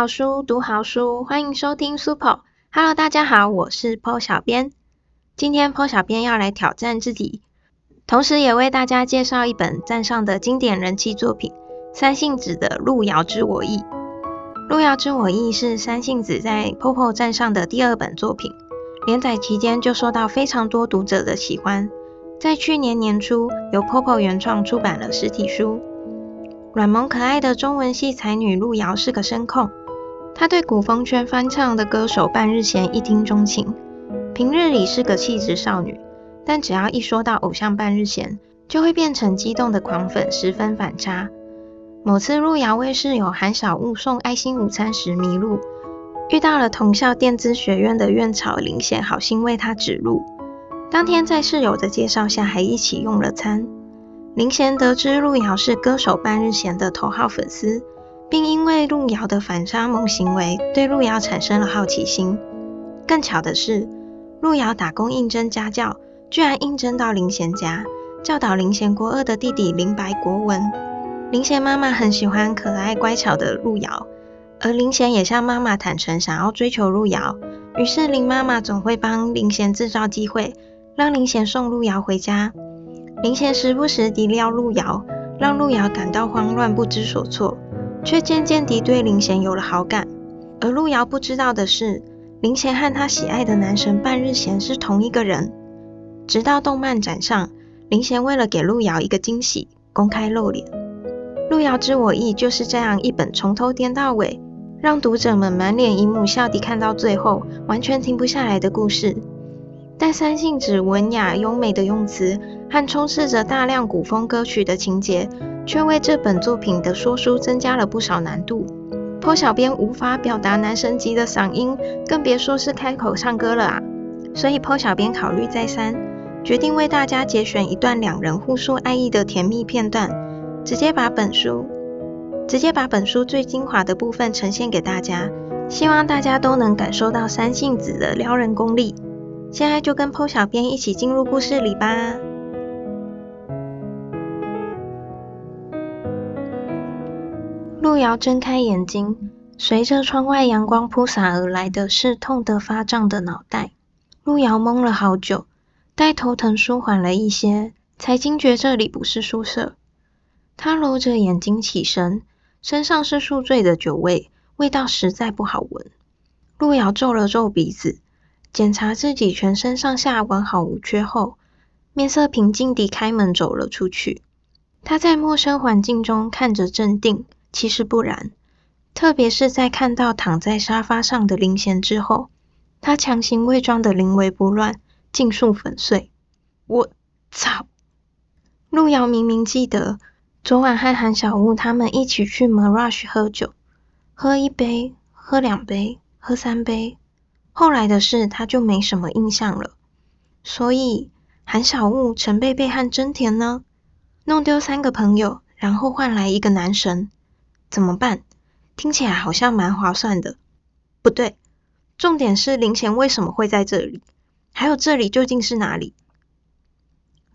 好书，读好书，欢迎收听 Super。Hello，大家好，我是 Po 小编。今天 Po 小编要来挑战自己，同时也为大家介绍一本站上的经典人气作品——三信子的《路遥知我意》。《路遥知我意》是三信子在 Popo 站上的第二本作品，连载期间就受到非常多读者的喜欢。在去年年初，由 Popo 原创出版了实体书。软萌可爱的中文系才女路遥是个声控，她对古风圈翻唱的歌手半日贤一听钟情。平日里是个气质少女，但只要一说到偶像半日贤，就会变成激动的狂粉，十分反差。某次路遥为室友韩小雾送爱心午餐时迷路，遇到了同校电子学院的院草林贤，好心为她指路。当天在室友的介绍下，还一起用了餐。林贤得知路遥是歌手半日贤的头号粉丝，并因为路遥的反差萌行为，对路遥产生了好奇心。更巧的是，路遥打工应征家教，居然应征到林贤家，教导林贤国二的弟弟林白国文。林贤妈妈很喜欢可爱乖巧的路遥，而林贤也向妈妈坦诚想要追求路遥，于是林妈妈总会帮林贤制造机会，让林贤送路遥回家。林贤时不时地撩路遥，让路遥感到慌乱不知所措，却渐渐地对林贤有了好感。而路遥不知道的是，林贤和他喜爱的男神半日贤是同一个人。直到动漫展上，林贤为了给路遥一个惊喜，公开露脸。《路遥知我意》就是这样一本从头颠到尾，让读者们满脸姨母笑地看到最后，完全停不下来的故事。但三性子文雅优美的用词和充斥着大量古风歌曲的情节，却为这本作品的说书增加了不少难度。坡小编无法表达男神级的嗓音，更别说是开口唱歌了啊！所以坡小编考虑再三，决定为大家节选一段两人互诉爱意的甜蜜片段，直接把本书直接把本书最精华的部分呈现给大家，希望大家都能感受到三性子的撩人功力。现在就跟 PO 小编一起进入故事里吧。路遥睁开眼睛，随着窗外阳光铺洒而来的是痛得发胀的脑袋。路遥懵了好久，待头疼舒缓了一些，才惊觉这里不是宿舍。他揉着眼睛起身，身上是宿醉的酒味，味道实在不好闻。路遥皱了皱鼻子。检查自己全身上下完好无缺后，面色平静地开门走了出去。他在陌生环境中看着镇定，其实不然。特别是在看到躺在沙发上的林贤之后，他强行伪装的临危不乱，尽数粉碎。我操！路遥明明记得昨晚和韩小雾他们一起去 Mirage 喝酒，喝一杯，喝两杯，喝三杯。后来的事他就没什么印象了，所以韩小雾、陈贝贝和真田呢？弄丢三个朋友，然后换来一个男神，怎么办？听起来好像蛮划算的。不对，重点是林贤为什么会在这里？还有这里究竟是哪里？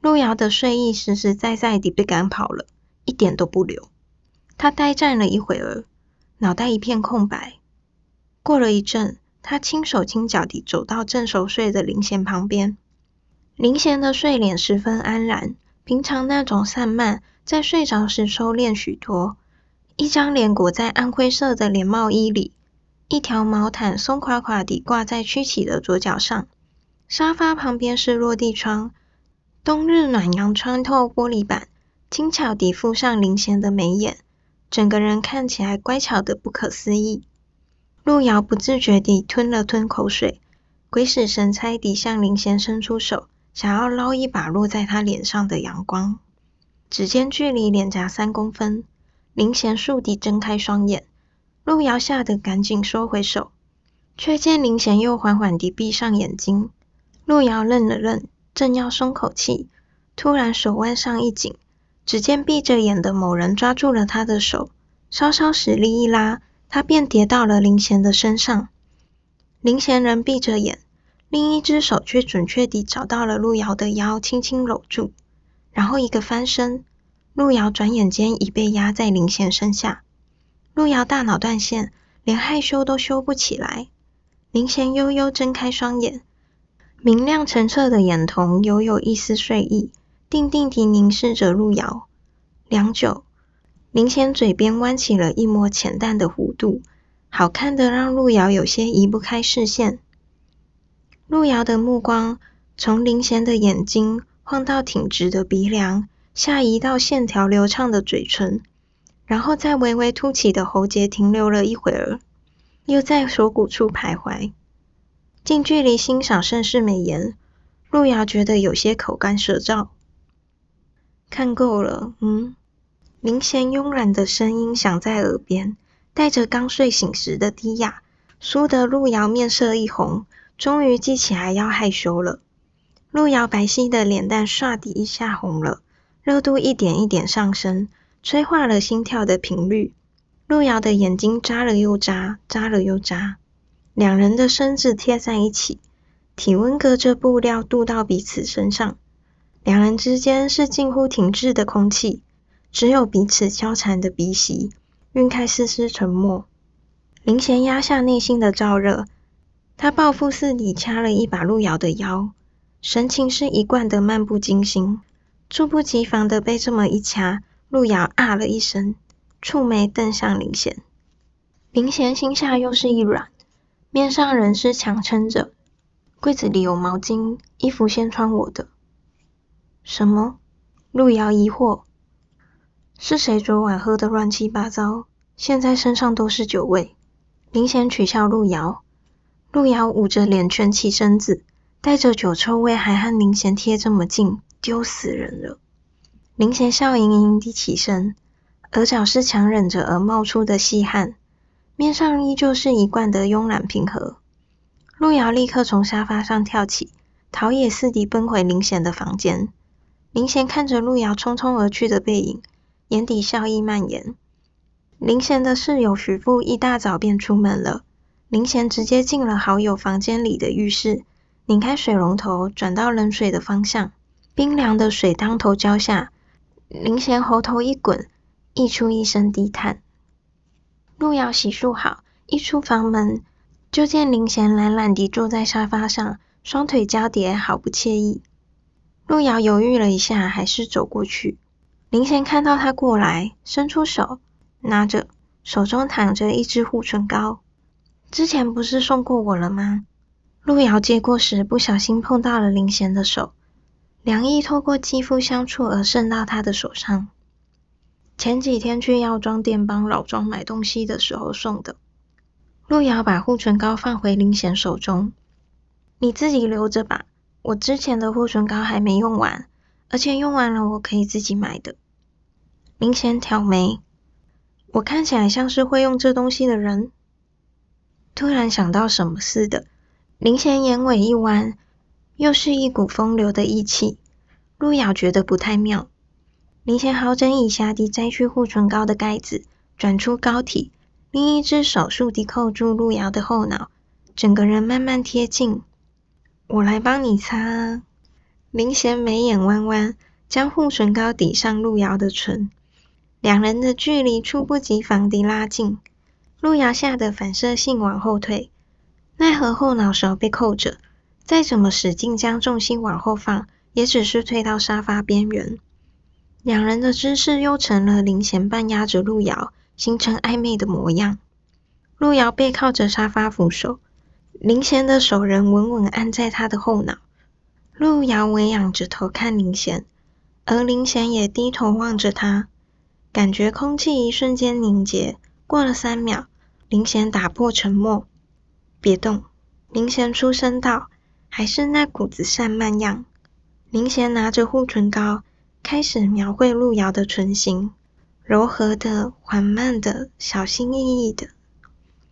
路遥的睡意实实在在地被赶跑了，一点都不留。他呆站了一会儿，脑袋一片空白。过了一阵。他轻手轻脚地走到正熟睡的林贤旁边，林贤的睡脸十分安然，平常那种散漫，在睡着时收敛许多。一张脸裹在暗灰色的连帽衣里，一条毛毯松垮垮地挂在曲起的左脚上。沙发旁边是落地窗，冬日暖阳穿透玻璃板，轻巧地附上林贤的眉眼，整个人看起来乖巧的不可思议。路遥不自觉地吞了吞口水，鬼使神差地向林贤伸出手，想要捞一把落在他脸上的阳光。指尖距离脸颊三公分，林贤倏地睁开双眼，路遥吓得赶紧收回手，却见林贤又缓缓地闭上眼睛。路遥愣了愣，正要松口气，突然手腕上一紧，只见闭着眼的某人抓住了他的手，稍稍使力一拉。他便跌到了林贤的身上，林贤仍闭着眼，另一只手却准确地找到了路遥的腰，轻轻搂住，然后一个翻身，路遥转眼间已被压在林贤身下。路遥大脑断线，连害羞都羞不起来。林贤悠悠睁开双眼，明亮澄澈的眼瞳犹有一丝睡意，定定地凝视着路遥。良久，林贤嘴边弯起了一抹浅淡的弧度，好看的让路遥有些移不开视线。路遥的目光从林贤的眼睛晃到挺直的鼻梁，下移到线条流畅的嘴唇，然后在微微凸起的喉结停留了一会儿。又在锁骨处徘徊，近距离欣赏盛世美颜，路遥觉得有些口干舌燥。看够了，嗯？明贤慵懒的声音响在耳边，带着刚睡醒时的低哑，苏得路遥面色一红，终于记起来要害羞了。路遥白皙的脸蛋唰的一下红了，热度一点一点上升，催化了心跳的频率。路遥的眼睛眨了又眨，眨了又眨。两人的身子贴在一起，体温隔着布料渡到彼此身上。两人之间是近乎停滞的空气，只有彼此交缠的鼻息，晕开丝丝沉默。林贤压下内心的燥热，他报复似地掐了一把路遥的腰，神情是一贯的漫不经心。猝不及防的被这么一掐，路遥啊了一声。蹙眉瞪向林贤，林贤心下又是一软，面上仍是强撑着。柜子里有毛巾，衣服先穿我的。什么？路遥疑惑。是谁昨晚喝的乱七八糟？现在身上都是酒味。林贤取笑路遥，路遥捂着脸蜷起身子，带着酒臭味还和林贤贴这么近，丢死人了。林贤笑盈盈地起身。额角是强忍着而冒出的细汗，面上依旧是一贯的慵懒平和。路遥立刻从沙发上跳起，逃也似地奔回林贤的房间。林贤看着路遥匆匆而去的背影，眼底笑意蔓延。林贤的室友许父一大早便出门了，林贤直接进了好友房间里的浴室，拧开水龙头，转到冷水的方向，冰凉的水当头浇下，林贤喉头一滚。溢出一声低叹。路遥洗漱好，一出房门，就见林贤懒懒地坐在沙发上，双腿交叠，好不惬意。路遥犹豫了一下，还是走过去。林贤看到他过来，伸出手，拿着，手中躺着一支护唇膏。之前不是送过我了吗？路遥接过时，不小心碰到了林贤的手，凉意透过肌肤相触而渗到他的手上。前几天去药妆店帮老庄买东西的时候送的。路遥把护唇膏放回林贤手中，你自己留着吧。我之前的护唇膏还没用完，而且用完了我可以自己买的。林贤挑眉，我看起来像是会用这东西的人。突然想到什么似的，林贤眼尾一弯，又是一股风流的意气。路遥觉得不太妙。林贤好整以暇地摘去护唇膏的盖子，转出膏体，另一只手速地扣住路遥的后脑，整个人慢慢贴近。我来帮你擦。林贤眉眼弯弯，将护唇膏抵上路遥的唇，两人的距离猝不及防地拉近。路遥吓得反射性往后退，奈何后脑勺被扣着，再怎么使劲将重心往后放，也只是退到沙发边缘。两人的姿势又成了林贤半压着路遥，形成暧昧的模样。路遥背靠着沙发扶手，林贤的手仍稳稳按在他的后脑。路遥微仰着头看林贤，而林贤也低头望着他，感觉空气一瞬间凝结。过了三秒，林贤打破沉默：“别动。”林贤出声道，还是那股子散漫样。林贤拿着护唇膏。开始描绘路遥的唇形，柔和的、缓慢的、小心翼翼的，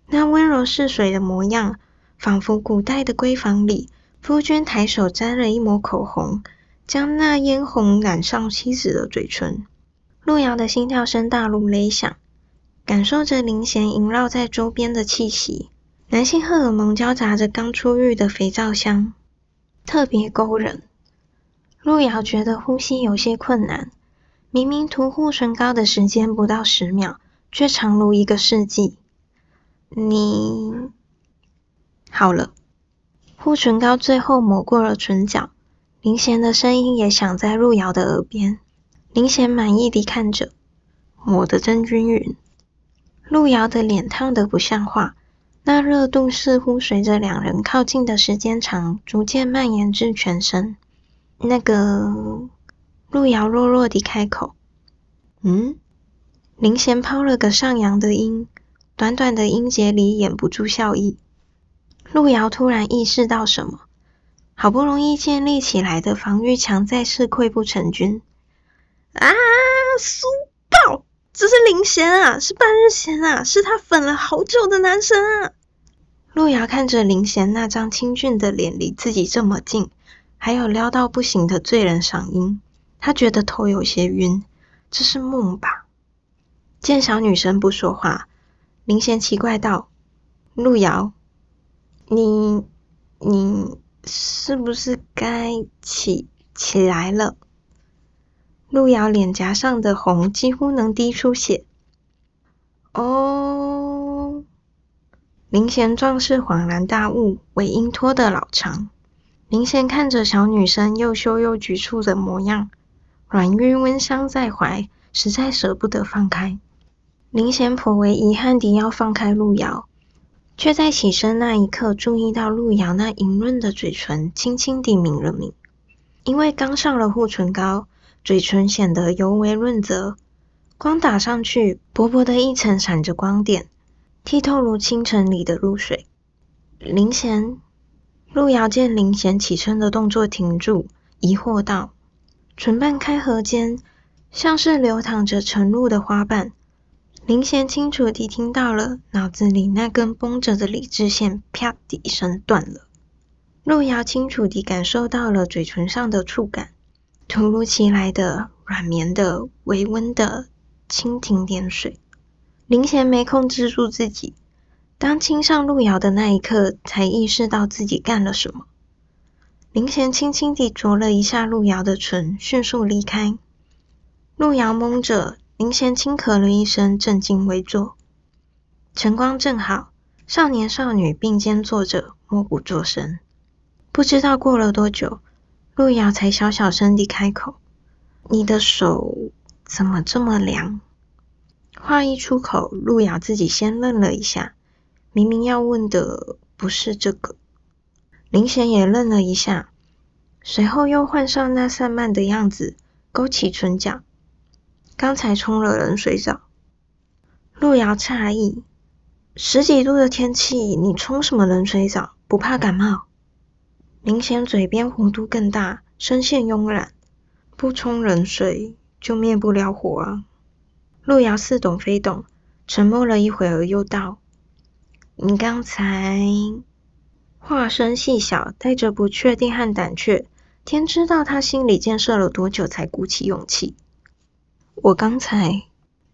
那温柔似水的模样，仿佛古代的闺房里，夫君抬手沾了一抹口红，将那嫣红染上妻子的嘴唇。路遥的心跳声大如雷响，感受着林贤萦绕在周边的气息，男性荷尔蒙交杂着刚出浴的肥皂香，特别勾人。路遥觉得呼吸有些困难，明明涂护唇膏的时间不到十秒，却长如一个世纪。你好了。护唇膏最后抹过了唇角，林贤的声音也响在路遥的耳边。林贤满意地看着，抹得真均匀。路遥的脸烫得不像话，那热度似乎随着两人靠近的时间长，逐渐蔓延至全身。那个，路遥弱弱地开口：“嗯。”林贤抛了个上扬的音，短短的音节里掩不住笑意。路遥突然意识到什么，好不容易建立起来的防御墙再次溃不成军。啊！苏！这是林贤啊，是半日贤啊，是他粉了好久的男神啊！路遥看着林贤那张清俊的脸离自己这么近，还有撩到不行的醉人嗓音，他觉得头有些晕，这是梦吧？见小女生不说话，林贤奇怪道：“路遥，你你是不是该起起来了？”路遥脸颊上的红几乎能滴出血。哦，林贤壮士恍然大悟，尾音拖得老长。林贤看着小女生又羞又局促的模样，软晕温香在怀，实在舍不得放开。林贤颇为遗憾地要放开路遥，却在起身那一刻注意到路遥那莹润的嘴唇轻轻地抿了抿。因为刚上了护唇膏，嘴唇显得尤为润泽，光打上去，薄薄的一层闪着光点，剔透如清晨里的露水。林贤，路遥见林贤起身的动作停住，疑惑道：“唇瓣开合间，像是流淌着晨露的花瓣。”林贤清楚地听到了，脑子里那根绷着的理智线“啪”的一声断了。路遥清楚地感受到了嘴唇上的触感，突如其来的、软绵的、微温的蜻蜓点水。林贤没控制住自己，当亲上路遥的那一刻，才意识到自己干了什么。林贤轻轻地啄了一下路遥的唇，迅速离开。路遥蒙着。林贤轻咳了一声，正襟危坐，晨光正好，少年少女并肩坐着，默不作声。不知道过了多久，路遥才小小声地开口：“你的手怎么这么凉？”话一出口，路遥自己先愣了一下，明明要问的不是这个。林贤也愣了一下，随后又换上那散漫的样子，勾起唇角。刚才冲了冷水澡，路遥诧异：十几度的天气，你冲什么冷水澡？不怕感冒？明显嘴边弧度更大，声线慵懒：不冲冷水就灭不了火啊！路遥似懂非懂，沉默了一会儿，又道：你刚才……话声细小，带着不确定和胆怯。天知道他心里建设了多久，才鼓起勇气。我刚才，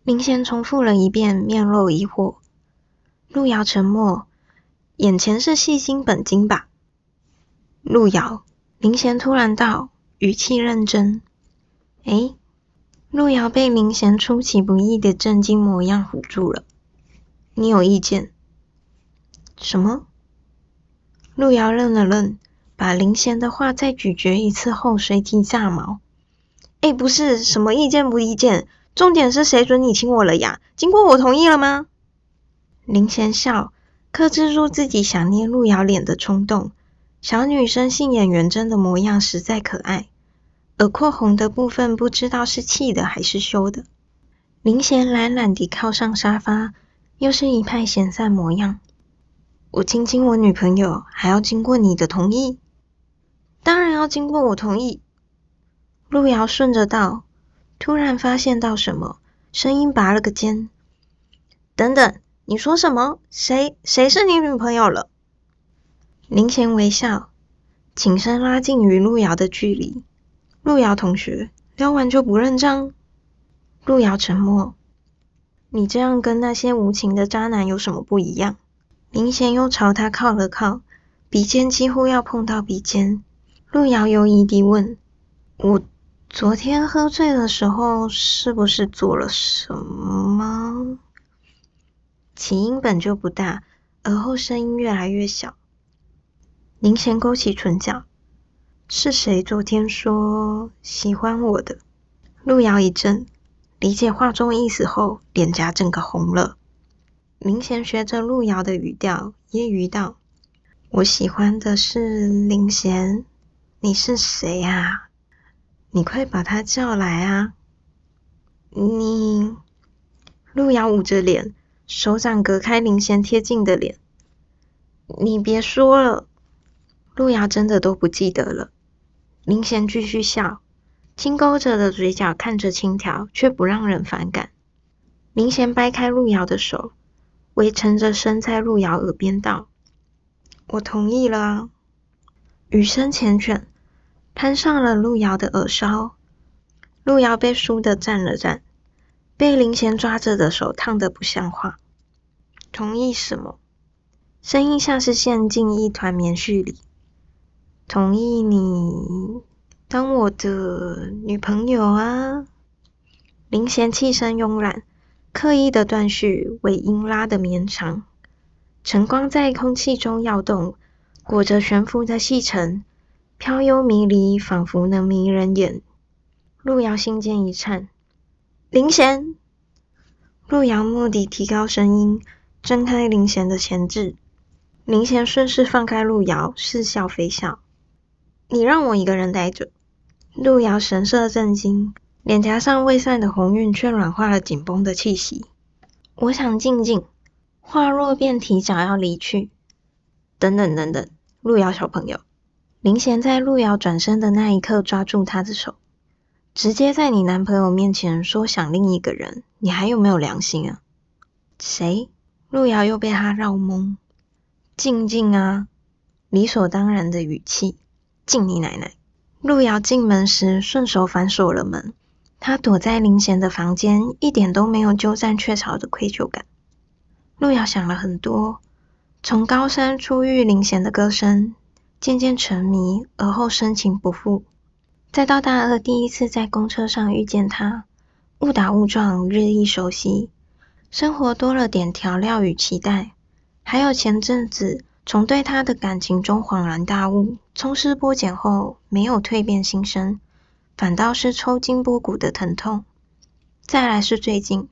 明贤重复了一遍，面露疑惑。路遥沉默，眼前是戏精本金吧？路遥，林贤突然道，语气认真。诶，路遥被林贤出其不意的震惊模样唬住了。你有意见？什么？路遥愣了愣，把林贤的话再咀嚼一次后，随即炸毛。哎，不是什么意见不意见，重点是谁准你亲我了呀？经过我同意了吗？林贤笑，克制住自己想捏路遥脸的冲动。小女生杏眼圆睁的模样实在可爱，耳廓红的部分不知道是气的还是羞的。林贤懒懒地靠上沙发，又是一派闲散模样。我亲亲我女朋友，还要经过你的同意？当然要经过我同意。路遥顺着道，突然发现到什么，声音拔了个尖。等等，你说什么？谁谁是你女朋友了？林贤微笑，轻身拉近与路遥的距离。路遥同学，撩完就不认账？路遥沉默。你这样跟那些无情的渣男有什么不一样？林贤又朝他靠了靠，鼻尖几乎要碰到鼻尖。路遥犹疑地问：我。昨天喝醉的时候，是不是做了什么？起因本就不大，而后声音越来越小。林贤勾起唇角：“是谁昨天说喜欢我的？”路遥一怔，理解话中意思后，脸颊整个红了。林贤学着路遥的语调，揶揄道：“我喜欢的是林贤，你是谁啊？你快把他叫来啊！”你，路遥捂着脸，手掌隔开林贤贴近的脸。你别说了。路遥真的都不记得了。林贤继续笑，轻勾着的嘴角看着轻佻，却不让人反感。林贤掰开路遥的手，微沉着声在路遥耳边道：“我同意了。”雨声缱绻，攀上了路遥的耳梢。路遥被输的站了站，被林贤抓着的手烫得不像话。同意什么？声音像是陷进一团棉絮里。同意你当我的女朋友啊！林贤气声慵懒，刻意的断续，尾音拉得绵长。晨光在空气中摇动，裹着悬浮的细尘，飘幽迷离，仿佛能迷人眼。路遥心间一颤，林贤！路遥蓦地提高声音，挣开林贤的钳制。林贤顺势放开路遥，似笑非笑。你让我一个人待着。路遥神色震惊，脸颊上未散的红晕却软化了紧绷的气息。我想静静。话若便提脚要离去。等等等等，路遥小朋友。林贤在路遥转身的那一刻抓住他的手，直接在你男朋友面前说想另一个人，你还有没有良心啊？谁？路遥又被他绕懵。静静啊，理所当然的语气。敬你奶奶！路遥进门时顺手反锁了门。他躲在林贤的房间，一点都没有鸠占鹊巢的愧疚感。路遥想了很多，从高山初遇林贤的歌声，渐渐沉迷，而后深情不复。再到大二第一次在公车上遇见他，误打误撞，日益熟悉，生活多了点调料与期待。还有前阵子。从对他的感情中恍然大悟，抽丝剥茧后没有蜕变新生，反倒是抽筋剥骨的疼痛。再来是最近，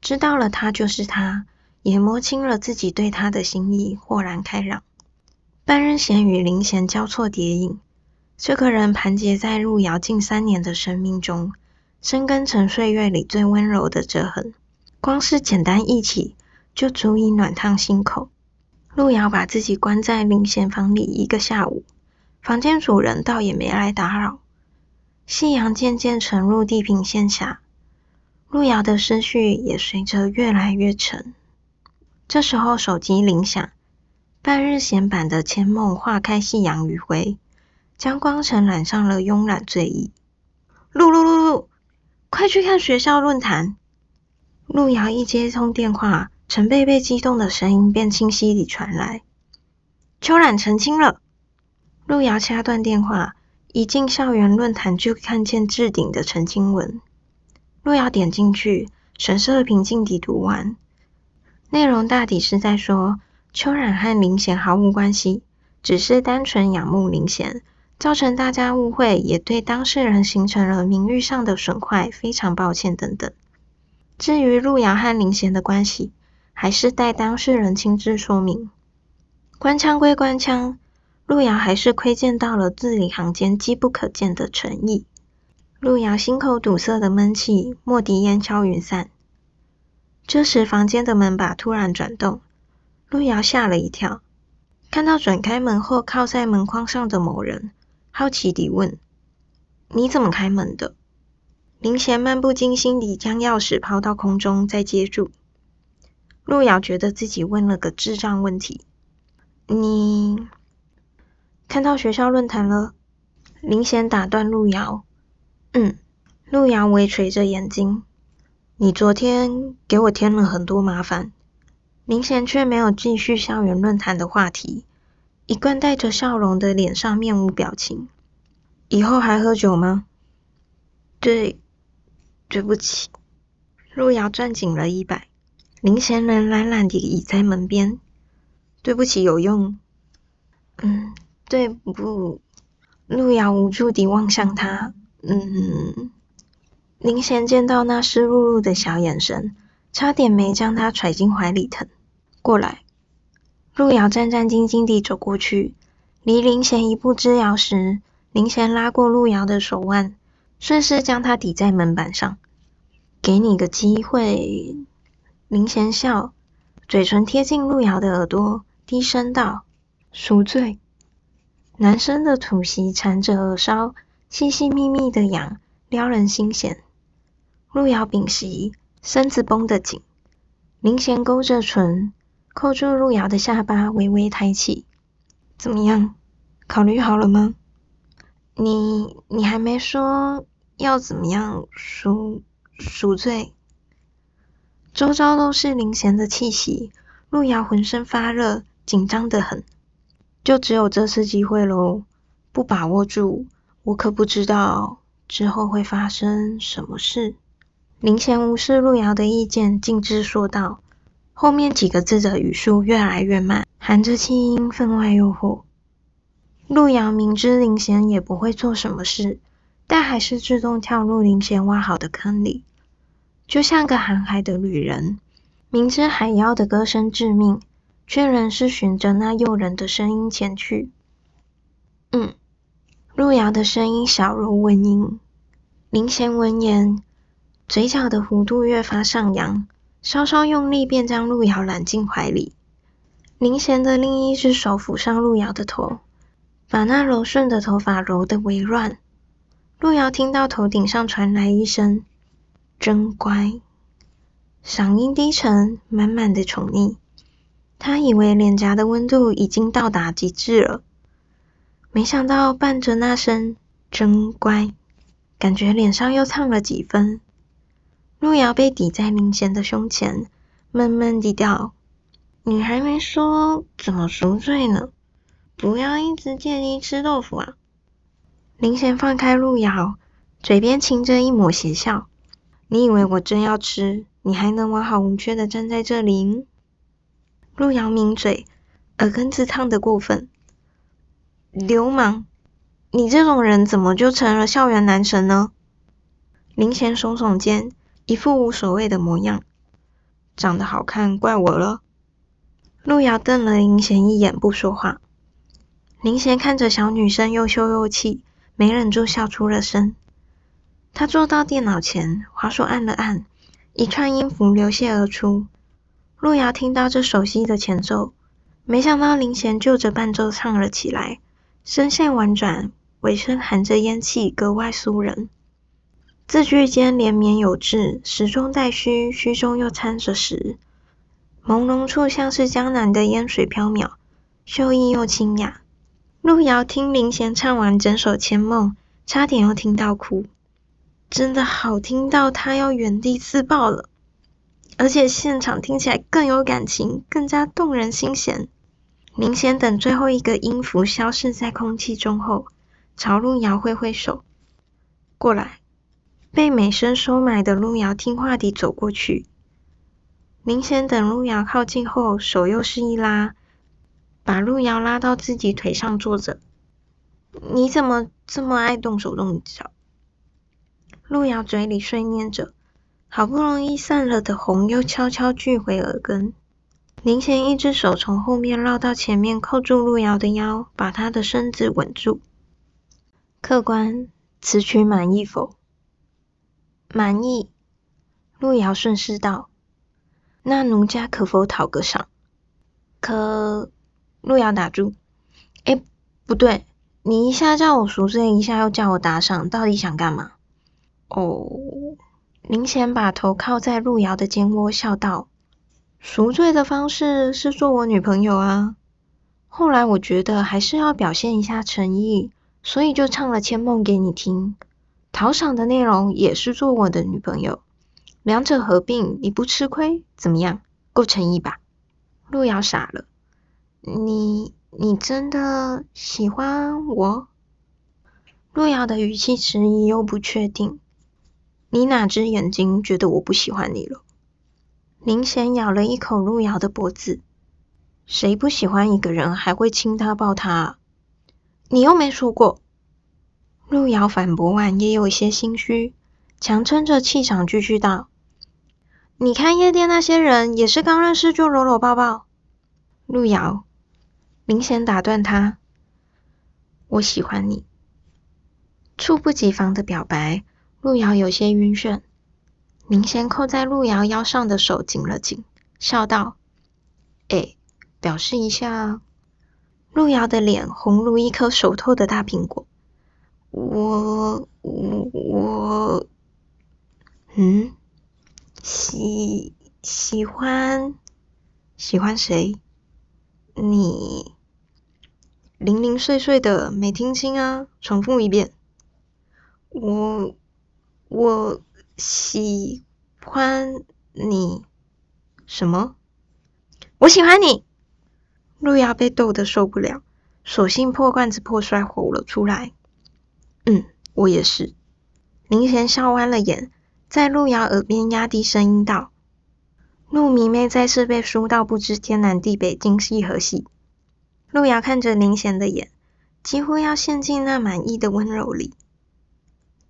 知道了他就是他，也摸清了自己对他的心意，豁然开朗。半日闲与林闲交错叠影，这个人盘结在路遥近三年的生命中，深根成岁月里最温柔的折痕。光是简单一起，就足以暖烫心口。路遥把自己关在林贤房里一个下午，房间主人倒也没来打扰。夕阳渐渐沉入地平线下，路遥的思绪也随着越来越沉。这时候手机铃响，半日闲版的千梦化开夕阳余晖，将光尘染上了慵懒醉意。路路路路，快去看学校论坛！路遥一接通电话。陈贝贝激动的声音便清晰地传来：“秋冉澄清了。”路遥掐断电话，一进校园论坛就看见置顶的澄清文。路遥点进去，神色平静地读完，内容大抵是在说秋冉和林贤毫无关系，只是单纯仰慕林贤，造成大家误会，也对当事人形成了名誉上的损坏，非常抱歉等等。至于路遥和林贤的关系，还是待当事人亲自说明。官腔归官腔，路遥还是窥见到了字里行间机不可见的诚意。路遥心口堵塞的闷气，莫敌烟消云散。这时，房间的门把突然转动，路遥吓了一跳，看到转开门后靠在门框上的某人，好奇地问：“你怎么开门的？”林贤漫不经心地将钥匙抛到空中，再接住。路遥觉得自己问了个智障问题。你看到学校论坛了？林贤打断路遥。嗯。路遥微垂着眼睛。你昨天给我添了很多麻烦。林贤却没有继续校园论坛的话题，一贯带着笑容的脸上面无表情。以后还喝酒吗？对，对不起。路遥攥紧了衣摆。林贤人懒懒地倚在门边，对不起有用。嗯，对不？路遥无助地望向他。嗯。林贤见到那湿漉漉的小眼神，差点没将他揣进怀里疼。过来。路遥战战兢兢地走过去，离林贤一步之遥时，林贤拉过路遥的手腕，顺势将他抵在门板上。给你个机会。林贤笑，嘴唇贴近路遥的耳朵，低声道：“赎罪。”男生的吐息缠着耳梢，细细密密的痒，撩人心弦。路遥屏息，身子绷得紧。林贤勾着唇，扣住路遥的下巴，微微抬起。怎么样？考虑好了吗？你你还没说要怎么样赎赎罪？周遭都是林贤的气息，路遥浑身发热，紧张得很。就只有这次机会喽，不把握住，我可不知道之后会发生什么事。林贤无视路遥的意见，径直说道。后面几个字的语速越来越慢，含着气音，分外诱惑。路遥明知林贤也不会做什么事，但还是自动跳入林贤挖好的坑里，就像个航海的旅人，明知海妖的歌声致命。却仍是循着那诱人的声音前去。嗯，路遥的声音小如蚊蝇。林贤闻言，嘴角的弧度越发上扬，稍稍用力便将路遥揽进怀里。林贤的另一只手抚上路遥的头，把那柔顺的头发揉得微乱。路遥听到头顶上传来一声“真乖”，嗓音低沉，满满的宠溺。他以为脸颊的温度已经到达极致了，没想到伴着那声“真乖”，感觉脸上又烫了几分。路遥被抵在林贤的胸前，闷闷地道：“你还没说怎么赎罪呢，不要一直借机吃豆腐啊！”林贤放开路遥，嘴边噙着一抹邪笑：“你以为我真要吃，你还能完好无缺的站在这里？”路遥抿嘴，耳根子烫得过分。流氓，你这种人怎么就成了校园男神呢？林贤耸耸肩，一副无所谓的模样。长得好看，怪我了。路遥瞪了林贤一眼，不说话。林贤看着小女生又羞又气，没忍住笑出了声。他坐到电脑前，滑手按了按，一串音符流泻而出。路遥听到这熟悉的前奏，没想到林贤就着伴奏唱了起来，声线婉转，尾声含着烟气，格外酥人。字句间连绵有致，实中带虚，虚中又掺着实，朦胧处像是江南的烟水飘渺，秀逸又清雅。路遥听林贤唱完整首《千梦》，差点又听到哭，真的好听到他要原地自爆了。而且现场听起来更有感情，更加动人心弦。明显等最后一个音符消失在空气中后，朝路遥挥挥手，过来。被美声收买的路遥听话地走过去。明显等路遥靠近后，手又是一拉，把路遥拉到自己腿上坐着。你怎么这么爱动手动脚？路遥嘴里碎念着。好不容易散了的红，又悄悄聚回耳根。林贤一只手从后面绕到前面，扣住路遥的腰，把他的身子稳住。客官，此曲满意否？满意。路遥顺势道：“那奴家可否讨个赏？”可……路遥打住。哎，不对，你一下叫我赎罪，一下又叫我打赏，到底想干嘛？哦。林贤把头靠在路遥的肩窝，笑道：“赎罪的方式是做我女朋友啊。后来我觉得还是要表现一下诚意，所以就唱了《千梦》给你听。讨赏的内容也是做我的女朋友，两者合并，你不吃亏，怎么样？够诚意吧？”路遥傻了：“你你真的喜欢我？”路遥的语气迟疑又不确定。你哪只眼睛觉得我不喜欢你了？林贤咬了一口路遥的脖子，谁不喜欢一个人还会亲他抱他？你又没说过。路遥反驳完，也有一些心虚，强撑着气场继续道：“你看夜店那些人，也是刚认识就搂搂抱抱。”路遥明显打断他：“我喜欢你。”猝不及防的表白，路遥有些晕眩。明贤扣在路遥腰上的手紧了紧，笑道：“哎，表示一下。”路遥的脸红如一颗熟透的大苹果。我我我，嗯，喜喜欢喜欢谁？你零零碎碎的没听清啊，重复一遍。我我喜欢你什么？我喜欢你。路遥被逗得受不了，索性破罐子破摔吼了出来。嗯，我也是。林贤笑弯了眼，在路遥耳边压低声音道：“陆迷妹再次被输到不知天南地北、今夕何夕。”路遥看着林贤的眼，几乎要陷进那满意的温柔里。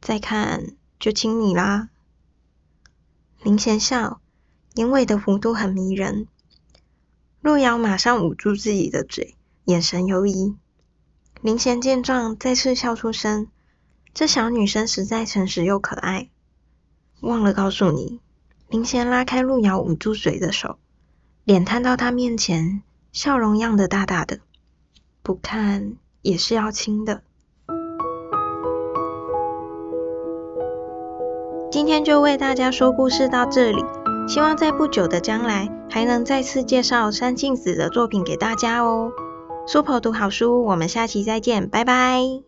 再看就亲你啦。林贤笑，眼尾的弧度很迷人。路遥马上捂住自己的嘴，眼神游移。林贤见状，再次笑出声。这小女生实在诚实又可爱。忘了告诉你，林贤拉开路遥捂住嘴的手，脸探到他面前，笑容漾得大大的。不看也是要亲的。今天就为大家说故事到这里，希望在不久的将来还能再次介绍山庆子的作品给大家哦。Super 读好书，我们下期再见，拜拜。